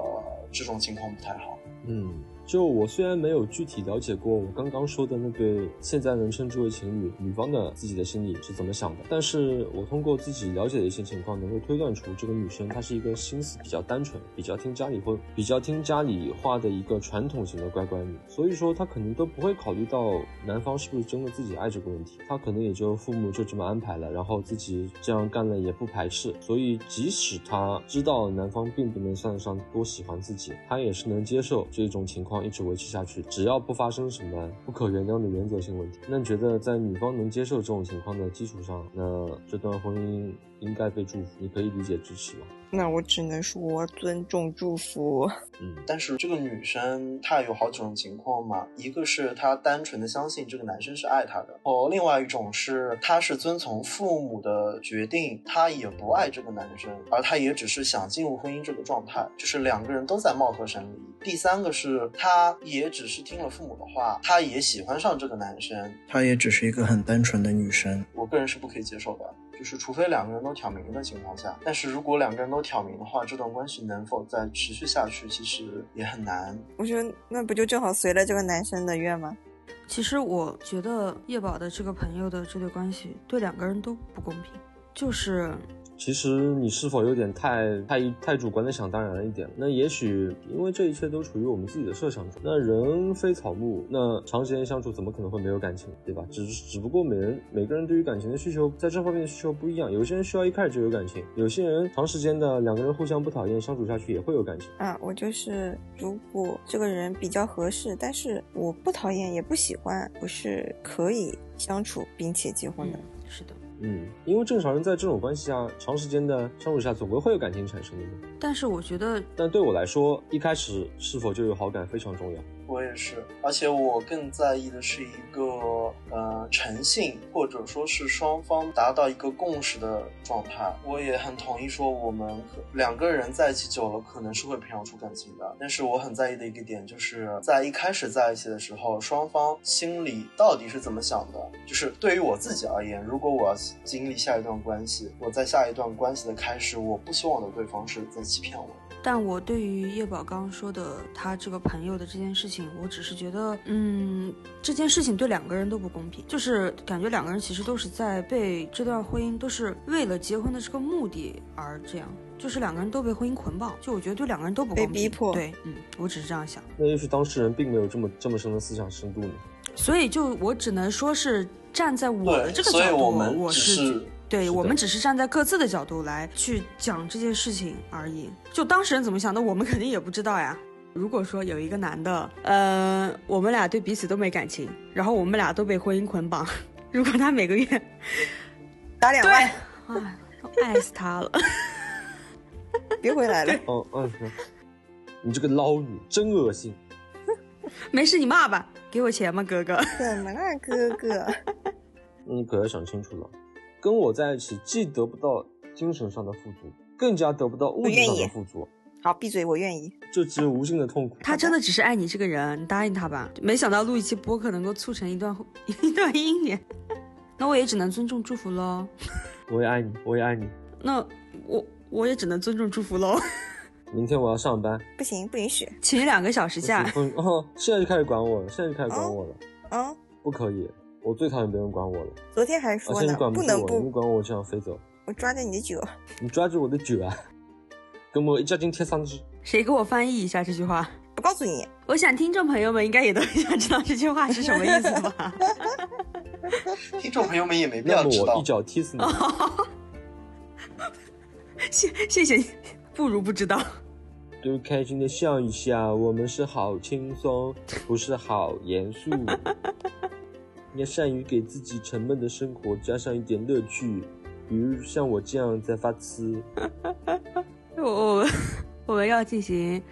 这种情况不太好。嗯。就我虽然没有具体了解过我刚刚说的那对现在能称之为情侣女方的自己的心理是怎么想的，但是我通过自己了解的一些情况，能够推断出这个女生她是一个心思比较单纯、比较听家里话、比较听家里话的一个传统型的乖乖女，所以说她可能都不会考虑到男方是不是真的自己爱这个问题，她可能也就父母就这么安排了，然后自己这样干了也不排斥，所以即使她知道男方并不能算得上多喜欢自己，她也是能接受这种情况。一直维持下去，只要不发生什么不可原谅的原则性问题，那你觉得在女方能接受这种情况的基础上，那这段婚姻应该被祝福？你可以理解支持吗？那我只能说尊重祝福。嗯，但是这个女生她有好几种情况嘛，一个是她单纯的相信这个男生是爱她的，哦，另外一种是她是遵从父母的决定，她也不爱这个男生，而她也只是想进入婚姻这个状态，就是两个人都在貌合神离。第三个是她也只是听了父母的话，她也喜欢上这个男生，她也只是一个很单纯的女生，我个人是不可以接受的。就是除非两个人都挑明的情况下，但是如果两个人都挑明的话，这段关系能否再持续下去，其实也很难。我觉得那不就正好随了这个男生的愿吗？其实我觉得叶宝的这个朋友的这对关系对两个人都不公平，就是。其实你是否有点太太太主观的想当然了一点？那也许因为这一切都处于我们自己的设想中。那人非草木，那长时间相处怎么可能会没有感情，对吧？只只不过每人每个人对于感情的需求在这方面的需求不一样。有些人需要一开始就有感情，有些人长时间的两个人互相不讨厌，相处下去也会有感情。啊，我就是如果这个人比较合适，但是我不讨厌也不喜欢，我是可以相处并且结婚的。是的。嗯，因为正常人在这种关系下，长时间的相处下，总归会有感情产生的。但是我觉得，但对我来说，一开始是否就有好感非常重要。我也是，而且我更在意的是一个呃诚信，或者说是双方达到一个共识的状态。我也很同意说，我们两个人在一起久了，可能是会培养出感情的。但是我很在意的一个点，就是在一开始在一起的时候，双方心里到底是怎么想的？就是对于我自己而言，如果我要经历下一段关系，我在下一段关系的开始，我不希望的对方是在欺骗我。但我对于叶宝刚刚说的他这个朋友的这件事情，我只是觉得，嗯，这件事情对两个人都不公平，就是感觉两个人其实都是在被这段婚姻都是为了结婚的这个目的而这样，就是两个人都被婚姻捆绑，就我觉得对两个人都不公平。被逼迫。对，嗯，我只是这样想。那也许当事人并没有这么这么深的思想深度呢。所以就我只能说是站在我的这个角度，我是。对我们只是站在各自的角度来去讲这件事情而已。就当事人怎么想的，我们肯定也不知道呀。如果说有一个男的，呃，我们俩对彼此都没感情，然后我们俩都被婚姻捆绑，[laughs] 如果他每个月打两万，哎，爱死他了，[laughs] 别回来了。哦，嗯，你这个捞女真恶心。[laughs] 没事，你骂吧，给我钱吗，哥哥？怎么了，哥哥？你可要想清楚了，跟我在一起既得不到精神上的富足，更加得不到物质上的富足。好，闭嘴，我愿意。这只有无尽的痛苦。他真的只是爱你这个人，你答应他吧。没想到录一期播客能够促成一段 [laughs] 一段姻缘，那我也只能尊重祝福喽。我也爱你，我也爱你。[laughs] 那我我也只能尊重祝福喽。[laughs] 明天我要上班，不行，不允许，请两个小时假。哦，现在就开始管我了，现在就开始管我了。啊，不可以，我最讨厌别人管我了。昨天还说呢，不能不你管我，我就想飞走。我抓着你的脚，你抓住我的脚啊！跟我一脚进贴上去。谁给我翻译一下这句话？不告诉你。我想听众朋友们应该也都很想知道这句话是什么意思吧？听众朋友们也没必要知道。我一脚踢死你。谢谢谢你，不如不知道。就开心的笑一笑，我们是好轻松，不是好严肃。[laughs] 要善于给自己沉闷的生活加上一点乐趣，比如像我这样在发痴。我 [laughs] 我们要进行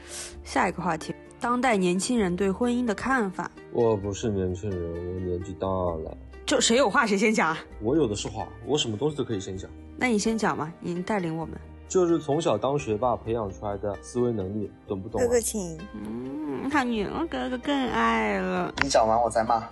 下一个话题：当代年轻人对婚姻的看法。我不是年轻人，我年纪大了。就谁有话谁先讲。我有的是话，我什么东西都可以先讲。那你先讲嘛，你带领我们。就是从小当学霸培养出来的思维能力，懂不懂？哥哥请。嗯，他女儿哥哥更爱了。你讲完我再骂。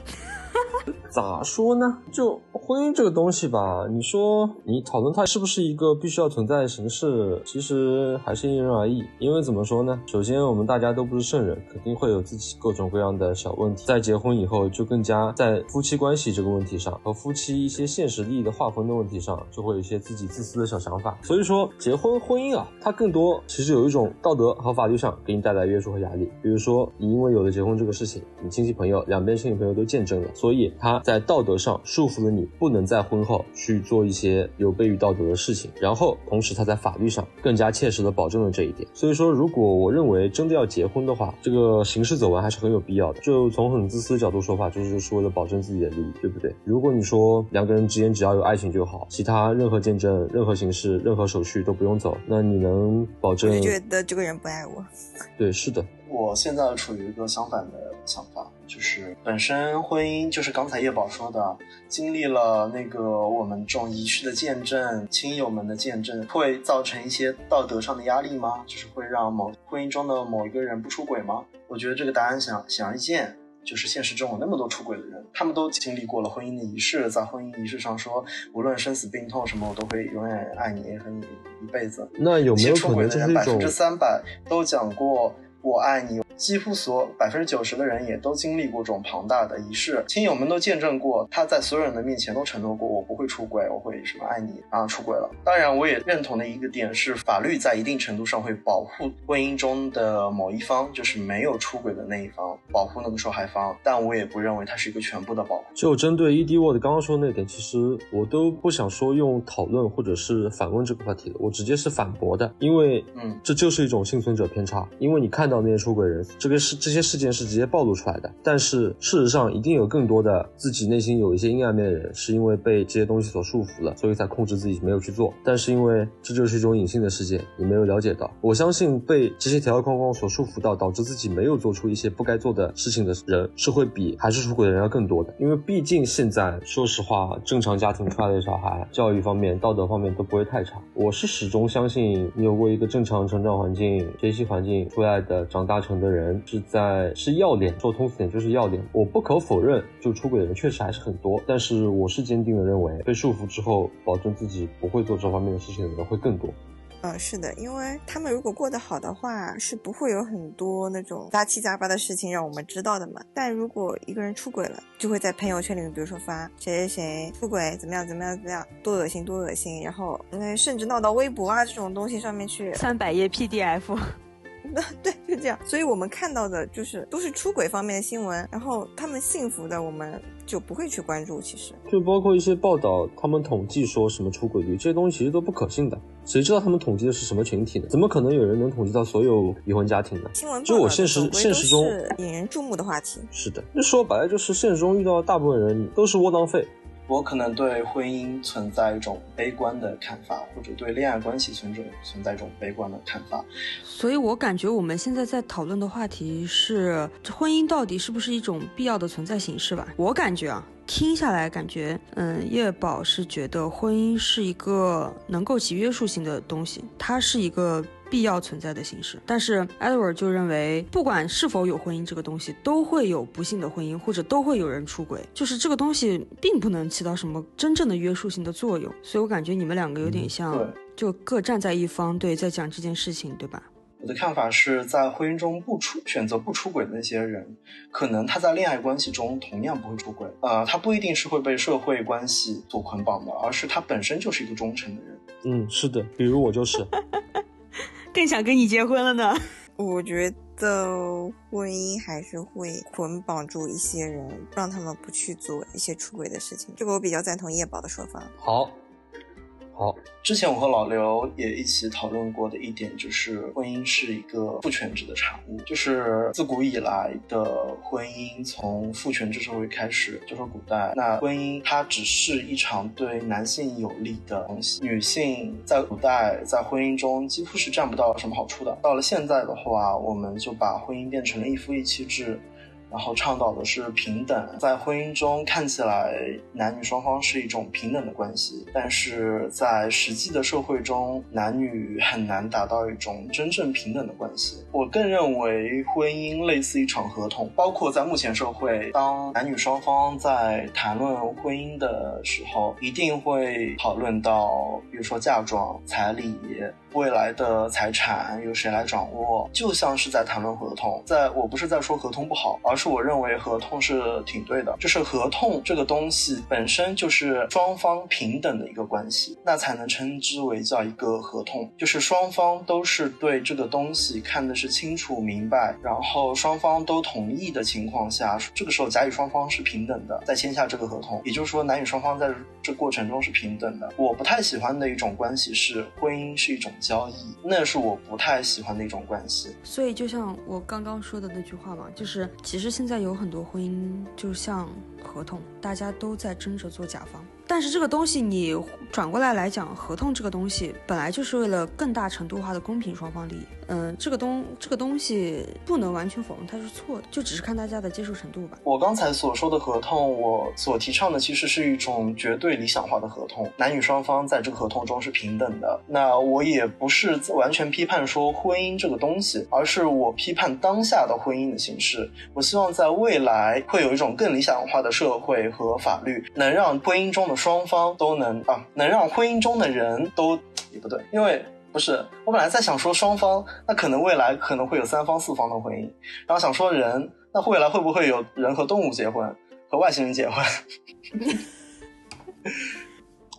[laughs] 咋说呢？就婚姻这个东西吧，你说你讨论它是不是一个必须要存在的形式，其实还是因人而异。因为怎么说呢？首先，我们大家都不是圣人，肯定会有自己各种各样的小问题。在结婚以后，就更加在夫妻关系这个问题上，和夫妻一些现实利益的划分的问题上，就会有一些自己自私的小想法。所以说，结婚婚姻啊，它更多其实有一种道德和法律上给你带来约束和压力。比如说，你因为有了结婚这个事情，你亲戚朋友两边亲戚朋友都见证了。以他在道德上束缚了你，不能在婚后去做一些有悖于道德的事情。然后，同时他在法律上更加切实的保证了这一点。所以说，如果我认为真的要结婚的话，这个形式走完还是很有必要的。就从很自私的角度说法，就是是为了保证自己的利益，对不对？如果你说两个人之间只要有爱情就好，其他任何见证、任何形式、任何手续都不用走，那你能保证？我觉得这个人不爱我。对，是的。我现在处于一个相反的想法。就是本身婚姻，就是刚才叶宝说的，经历了那个我们这种仪式的见证、亲友们的见证，会造成一些道德上的压力吗？就是会让某婚姻中的某一个人不出轨吗？我觉得这个答案显显而易见，就是现实中有那么多出轨的人，他们都经历过了婚姻的仪式，在婚姻仪式上说，无论生死病痛什么，我都会永远爱你和你一辈子。那有没有可能这是百分之三百都讲过我爱你？几乎所百分之九十的人也都经历过这种庞大的仪式，亲友们都见证过，他在所有人的面前都承诺过，我不会出轨，我会什么爱你，然后出轨了。当然，我也认同的一个点是，法律在一定程度上会保护婚姻中的某一方，就是没有出轨的那一方，保护那个受害方。但我也不认为它是一个全部的保护。就针对 ED Word 刚刚说的那点，其实我都不想说用讨论或者是反问这个话题的，我直接是反驳的，因为嗯，这就是一种幸存者偏差，因为你看到那些出轨人。这个是这些事件是直接暴露出来的，但是事实上一定有更多的自己内心有一些阴暗面的人，是因为被这些东西所束缚了，所以才控制自己没有去做。但是因为这就是一种隐性的事件，你没有了解到。我相信被这些条条框框所束缚到，导致自己没有做出一些不该做的事情的人，是会比还是出轨的人要更多的。因为毕竟现在说实话，正常家庭出来的小孩，教育方面、道德方面都不会太差。我是始终相信，你有过一个正常成长环境、学习环境出来的、长大成的人。是在是要点，说通俗点就是要点。我不可否认，就出轨的人确实还是很多，但是我是坚定的认为，被束缚之后，保证自己不会做这方面的事情的人会更多。嗯，是的，因为他们如果过得好的话，是不会有很多那种杂七杂八的事情让我们知道的嘛。但如果一个人出轨了，就会在朋友圈里面，比如说发谁谁谁出轨，怎么样怎么样怎么样，多恶心多恶心，然后嗯，甚至闹到微博啊这种东西上面去，三百页 PDF。[laughs] 对，就这样。所以我们看到的就是都是出轨方面的新闻，然后他们幸福的，我们就不会去关注。其实就包括一些报道，他们统计说什么出轨率，这些东西其实都不可信的。谁知道他们统计的是什么群体呢？怎么可能有人能统计到所有离婚家庭呢？新闻就我现实现实中引人注目的话题。是的，那说白了就是现实中遇到的大部分人都是窝囊废。我可能对婚姻存在一种悲观的看法，或者对恋爱关系存着存在一种悲观的看法。所以我感觉我们现在在讨论的话题是婚姻到底是不是一种必要的存在形式吧？我感觉啊，听下来感觉，嗯，叶宝是觉得婚姻是一个能够起约束性的东西，它是一个必要存在的形式。但是 Edward 就认为，不管是否有婚姻这个东西，都会有不幸的婚姻，或者都会有人出轨，就是这个东西并不能起到什么真正的约束性的作用。所以我感觉你们两个有点像，就各站在一方，对，在讲这件事情，对吧？我的看法是在婚姻中不出选择不出轨的那些人，可能他在恋爱关系中同样不会出轨。呃，他不一定是会被社会关系所捆绑的，而是他本身就是一个忠诚的人。嗯，是的，比如我就是，[laughs] 更想跟你结婚了呢。[laughs] 我觉得婚姻还是会捆绑住一些人，让他们不去做一些出轨的事情。这个我比较赞同叶宝的说法。好。好，之前我和老刘也一起讨论过的一点就是，婚姻是一个父权制的产物。就是自古以来的婚姻，从父权制社会开始，就说古代，那婚姻它只是一场对男性有利的东西，女性在古代在婚姻中几乎是占不到什么好处的。到了现在的话，我们就把婚姻变成了一夫一妻制。然后倡导的是平等，在婚姻中看起来男女双方是一种平等的关系，但是在实际的社会中，男女很难达到一种真正平等的关系。我更认为婚姻类似一场合同，包括在目前社会，当男女双方在谈论婚姻的时候，一定会讨论到，比如说嫁妆、彩礼。未来的财产由谁来掌握？就像是在谈论合同，在我不是在说合同不好，而是我认为合同是挺对的。就是合同这个东西本身就是双方平等的一个关系，那才能称之为叫一个合同。就是双方都是对这个东西看的是清楚明白，然后双方都同意的情况下，这个时候甲乙双方是平等的，在签下这个合同。也就是说，男女双方在这过程中是平等的。我不太喜欢的一种关系是婚姻是一种。交易，那是我不太喜欢的一种关系。所以，就像我刚刚说的那句话嘛，就是其实现在有很多婚姻就像合同，大家都在争着做甲方。但是这个东西你转过来来讲，合同这个东西本来就是为了更大程度化的公平双方利益。嗯，这个东这个东西不能完全否认它是错的，就只是看大家的接受程度吧。我刚才所说的合同，我所提倡的其实是一种绝对理想化的合同，男女双方在这个合同中是平等的。那我也不是完全批判说婚姻这个东西，而是我批判当下的婚姻的形式。我希望在未来会有一种更理想化的社会和法律，能让婚姻中的双方都能啊，能让婚姻中的人都也不对，因为。不是，我本来在想说双方，那可能未来可能会有三方、四方的婚姻，然后想说人，那未来会不会有人和动物结婚，和外星人结婚？[laughs]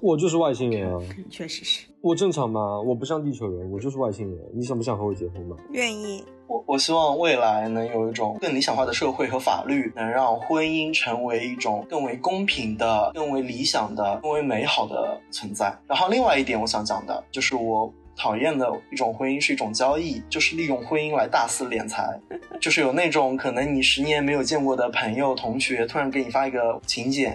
我就是外星人啊，[laughs] 确实是我正常吗？我不像地球人，我就是外星人。你想不想和我结婚吗？愿意。我我希望未来能有一种更理想化的社会和法律，能让婚姻成为一种更为公平的、更为理想的、更为美好的存在。然后另外一点，我想讲的就是我。讨厌的一种婚姻是一种交易，就是利用婚姻来大肆敛财，[laughs] 就是有那种可能你十年没有见过的朋友、同学突然给你发一个请柬，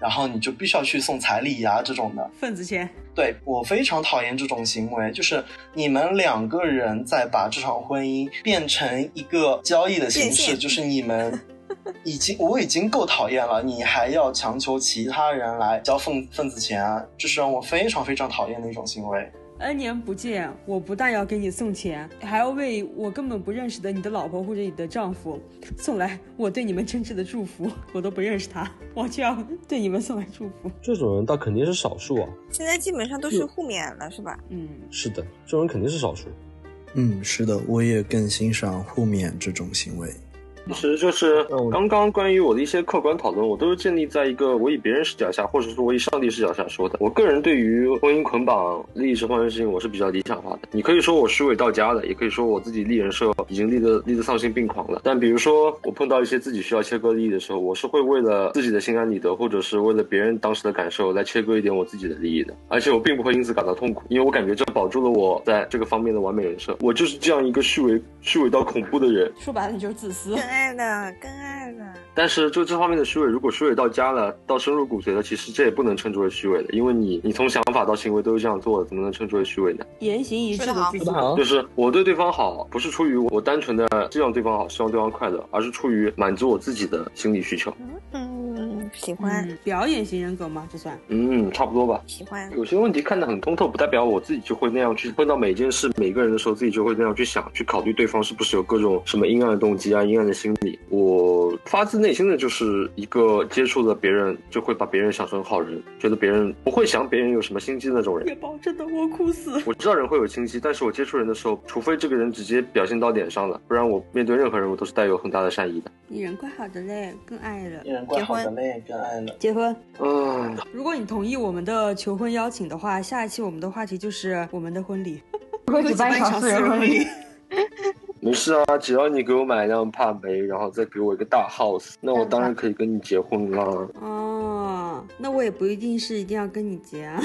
然后你就必须要去送彩礼呀这种的份子钱。对我非常讨厌这种行为，就是你们两个人在把这场婚姻变成一个交易的形式，就是你们已经我已经够讨厌了，你还要强求其他人来交份份子钱啊，这是让我非常非常讨厌的一种行为。N 年不见，我不但要给你送钱，还要为我根本不认识的你的老婆或者你的丈夫送来我对你们真挚的祝福。我都不认识他，我就要对你们送来祝福。这种人倒肯定是少数啊。现在基本上都是互免了，是吧？嗯，是的，这种人肯定是少数。嗯，是的，我也更欣赏互免这种行为。其实就是刚刚关于我的一些客观讨论，我都是建立在一个我以别人视角下，或者说我以上帝视角下说的。我个人对于婚姻捆绑、利益之婚的事情，我是比较理想化的。你可以说我虚伪到家了，也可以说我自己立人设已经立得立得丧心病狂了。但比如说我碰到一些自己需要切割利益的时候，我是会为了自己的心安理得，或者是为了别人当时的感受来切割一点我自己的利益的。而且我并不会因此感到痛苦，因为我感觉这保住了我在这个方面的完美人设。我就是这样一个虚伪、虚伪到恐怖的人。说白了，你就是自私。[laughs] 可爱的，更。爱了，但是就这方面的虚伪，如果虚伪到家了，到深入骨髓了，其实这也不能称之为虚伪的，因为你你从想法到行为都是这样做的，怎么能称之为虚伪呢？言行一致的自己，就是 [laughs] 我对对方好，不是出于我单纯的希望对方好，希望对方快乐，而是出于满足我自己的心理需求。嗯，嗯，喜欢，嗯，表演型人格吗？这算？嗯，差不多吧。喜欢。有些问题看得很通透，不代表我自己就会那样去碰到每件事、每个人的时候，自己就会那样去想、去考虑对方是不是有各种什么阴暗的动机啊、阴暗的心理。我发自内心的就是一个接触了别人就会把别人想成好人，觉得别人不会想别人有什么心机的那种人。月宝真的我哭死。我知道人会有心机，但是我接触人的时候，除非这个人直接表现到脸上了，不然我面对任何人我都是带有很大的善意的。你人怪好的嘞，更爱了你。人怪好的嘞，更爱了。结婚。嗯，如果你同意我们的求婚邀请的话，下一期我们的话题就是我们的婚礼。[laughs] 会举办一场私人婚礼。[laughs] 没事啊，只要你给我买一辆帕梅，然后再给我一个大 house，那我当然 [laughs] 可以跟你结婚了。哦，那我也不一定是一定要跟你结啊。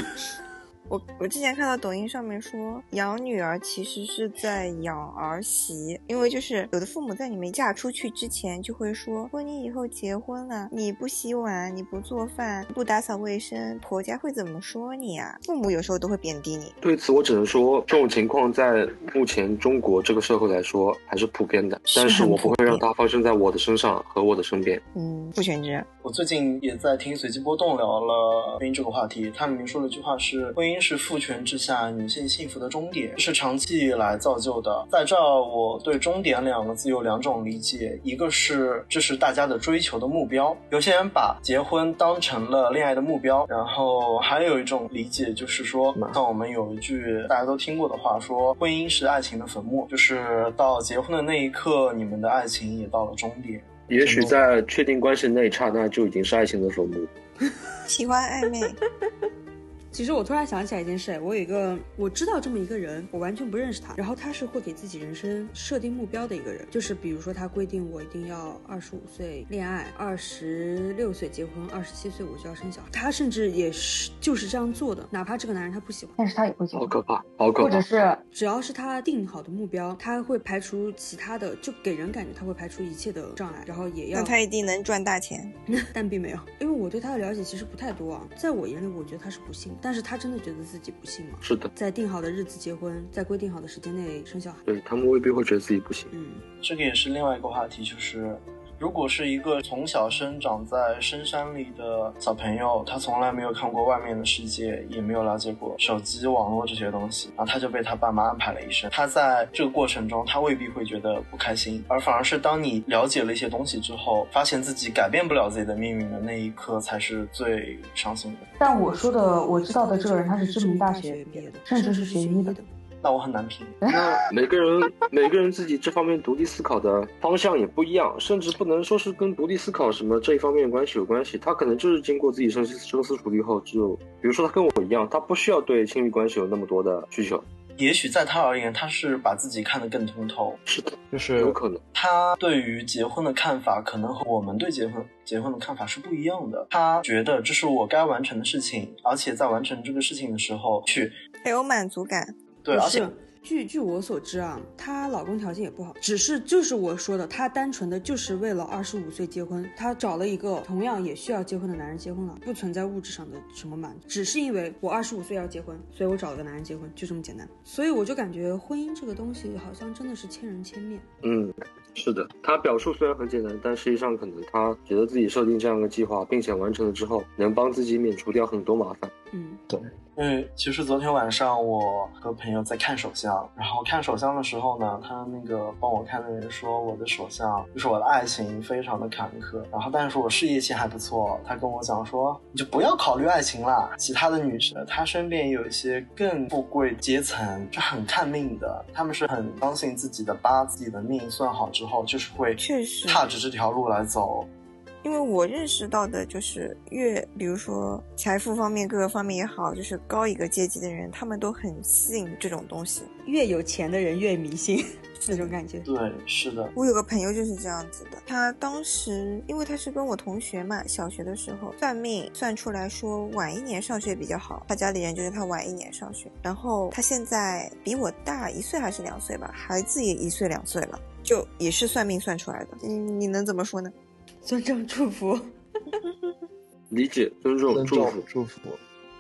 我我之前看到抖音上面说，养女儿其实是在养儿媳，因为就是有的父母在你没嫁出去之前就会说，如果你以后结婚了，你不洗碗，你不做饭，不打扫卫生，婆家会怎么说你啊？父母有时候都会贬低你。对此，我只能说，这种情况在目前中国这个社会来说还是普遍的，是但是我不会让它发生在我的身上和我的身边。嗯，傅全之，我最近也在听随机波动聊了婚姻这个话题，它里面说了一句话是：婚姻是父权之下女性幸福的终点，是长期以来造就的。在这儿，我对“终点”两个字有两种理解，一个是这是大家的追求的目标，有些人把结婚当成了恋爱的目标，然后还有一种理解就是说，像我们有一句大家都听过的话，说婚姻是爱情的坟墓，就是到结婚的那一刻，你们的爱情也到了终点。也许在确定关系的那一刹那，就已经是爱情的坟墓。[laughs] 喜欢暧昧，其实我突然想起来一件事，我有一个我知道这么一个人，我完全不认识他，然后他是会给自己人生设定目标的一个人，就是比如说他规定我一定要二十五岁恋爱，二十六岁结婚，二十七岁我就要生小孩，他甚至也是就是这样做的，哪怕这个男人他不喜欢。但是他也会结婚，好可怕，好可怕或者！是只要是他定好的目标，他会排除其他的，就给人感觉他会排除一切的障碍，然后也要那他一定能赚大钱。[laughs] 但并没有，因为我对他的了解其实不太多啊。在我眼里，我觉得他是不幸，但是他真的觉得自己不幸吗？是的，在定好的日子结婚，在规定好的时间内生小孩。对他们未必会觉得自己不幸。嗯，这个也是另外一个话题，就是如果是一个从小生长在深山里的小朋友，他从来没有看过外面的世界，也没有了解过手机、网络这些东西，然后他就被他爸妈安排了一生。他在这个过程中，他未必会觉得不开心，而反而是当你了解了一些东西之后，发现自己改变不了自己的命运的那一刻，才是最伤心的。但我说的我知道的这个人，他是知名大学毕业的，甚至是学医的。那我很难评。[laughs] 那每个人每个人自己这方面独立思考的方向也不一样，甚至不能说是跟独立思考什么这一方面关系有关系。他可能就是经过自己深思深思熟虑后，就比如说他跟我一样，他不需要对亲密关系有那么多的需求。也许在他而言，他是把自己看得更通透，是的，就是有可能。他对于结婚的看法，可能和我们对结婚结婚的看法是不一样的。他觉得这是我该完成的事情，而且在完成这个事情的时候，去很有满足感。对，不而且是。据据我所知啊，她老公条件也不好，只是就是我说的，她单纯的就是为了二十五岁结婚，她找了一个同样也需要结婚的男人结婚了，不存在物质上的什么满足，只是因为我二十五岁要结婚，所以我找了个男人结婚，就这么简单。所以我就感觉婚姻这个东西好像真的是千人千面。嗯，是的，她表述虽然很简单，但实际上可能她觉得自己设定这样一个计划，并且完成了之后，能帮自己免除掉很多麻烦。嗯，因为其实昨天晚上我和朋友在看手相，然后看手相的时候呢，他那个帮我看的人说我的手相就是我的爱情非常的坎坷，然后但是我事业线还不错。他跟我讲说，你就不要考虑爱情啦，其他的女生她身边有一些更富贵阶层，是很看命的，他们是很相信自己的八字、自己的命算好之后，就是会踏着这条路来走。因为我认识到的就是越，比如说财富方面各个方面也好，就是高一个阶级的人，他们都很信这种东西。越有钱的人越迷信，那种感觉。对，是的，我有个朋友就是这样子的，他当时因为他是跟我同学嘛，小学的时候算命算出来说晚一年上学比较好，他家里人就是他晚一年上学，然后他现在比我大一岁还是两岁吧，孩子也一岁两岁了，就也是算命算出来的。你，你能怎么说呢？尊重祝福。[laughs] 理解、尊重、尊重祝福。祝福。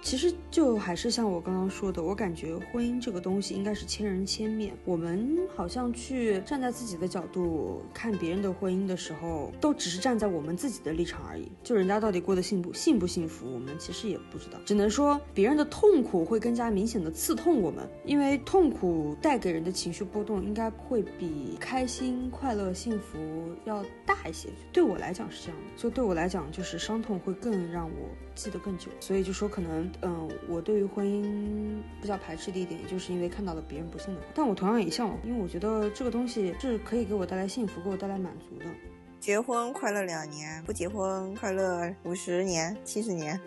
其实就还是像我刚刚说的，我感觉婚姻这个东西应该是千人千面。我们好像去站在自己的角度看别人的婚姻的时候，都只是站在我们自己的立场而已。就人家到底过得幸不幸不幸福，我们其实也不知道。只能说别人的痛苦会更加明显的刺痛我们，因为痛苦带给人的情绪波动应该会比开心、快乐、幸福要大一些。对我来讲是这样的，就对我来讲，就是伤痛会更让我记得更久。所以就说可能。嗯，我对于婚姻比较排斥的一点，也就是因为看到了别人不幸的。但我同样也向往，因为我觉得这个东西是可以给我带来幸福，给我带来满足的。结婚快乐两年，不结婚快乐五十年、七十年。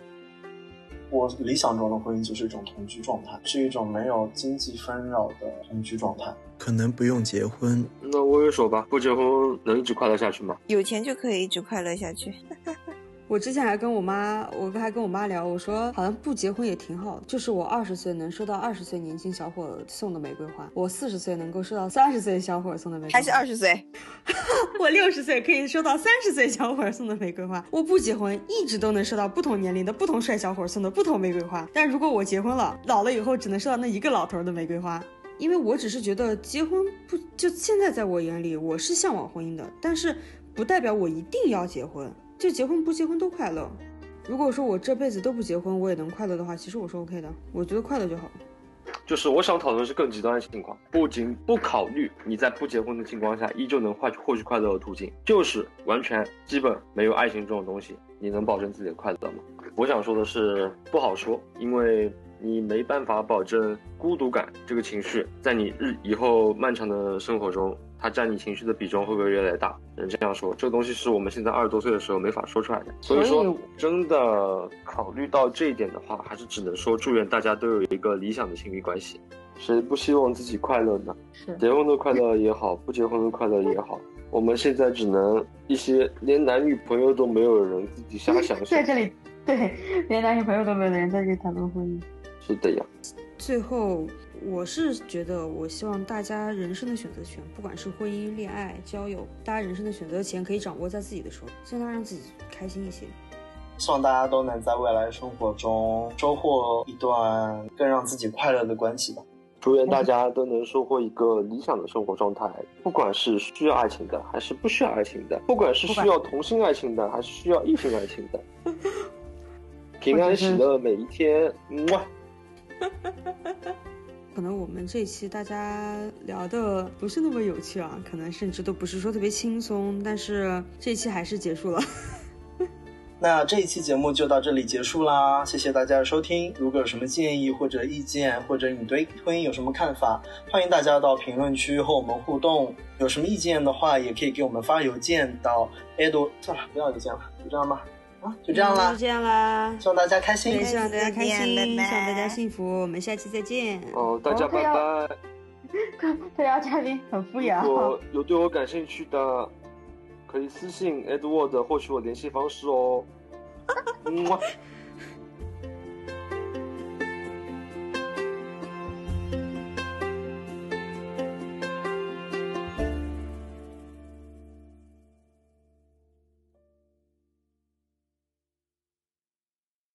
我理想中的婚姻就是一种同居状态，是一种没有经济纷扰的同居状态。可能不用结婚，那我也说吧，不结婚能一直快乐下去吗？有钱就可以一直快乐下去。[laughs] 我之前还跟我妈，我还跟我妈聊，我说好像不结婚也挺好的，就是我二十岁能收到二十岁年轻小伙送的玫瑰花，我四十岁能够收到三十岁小伙送的玫瑰花，还是二十岁，[laughs] 我六十岁可以收到三十岁小伙送的玫瑰花。我不结婚，一直都能收到不同年龄的不同帅小伙送的不同玫瑰花，但如果我结婚了，老了以后只能收到那一个老头的玫瑰花，因为我只是觉得结婚不就现在在我眼里我是向往婚姻的，但是不代表我一定要结婚。就结婚不结婚都快乐。如果说我这辈子都不结婚，我也能快乐的话，其实我是 OK 的。我觉得快乐就好。就是我想讨论是更极端的情况，不仅不考虑你在不结婚的情况下依旧能获获取快乐的途径，就是完全基本没有爱情这种东西，你能保证自己的快乐吗？我想说的是不好说，因为你没办法保证孤独感这个情绪在你日以后漫长的生活中。它占你情绪的比重会不会越来越大？人这样说，这个东西是我们现在二十多岁的时候没法说出来的。所以说，真的考虑到这一点的话，还是只能说祝愿大家都有一个理想的亲密关系。谁不希望自己快乐呢？结婚的快乐也好，不结婚的快乐也好，我们现在只能一些连男女朋友都没有人自己瞎想想。[laughs] 在这里，对，连男女朋友都没有的人在这里谈论婚姻。是的呀。最后。我是觉得，我希望大家人生的选择权，不管是婚姻、恋爱、交友，大家人生的选择权可以掌握在自己的手里，尽量让自己开心一些。希望大家都能在未来生活中收获一段更让自己快乐的关系吧。祝愿大家都能收获一个理想的生活状态，不管是需要爱情的还是不需要爱情的，不管是需要同性爱情的还是需要异性爱情的，[laughs] 平安喜乐每一天。么。哈 [laughs] 可能我们这期大家聊的不是那么有趣啊，可能甚至都不是说特别轻松，但是这一期还是结束了。[laughs] 那这一期节目就到这里结束啦，谢谢大家的收听。如果有什么建议或者意见，或者你对婚姻有什么看法，欢迎大家到评论区和我们互动。有什么意见的话，也可以给我们发邮件到 edo。算了，不要邮件了，就这样吧。就这样啦，就这样啦，希望大家开心，希望大家开心，希望大家幸福，我们下期再见。哦，大家拜拜。特邀 [laughs] 嘉宾很敷衍。如果有对我感兴趣的，可以私信 Edward 获取我联系方式哦。嗯。[laughs]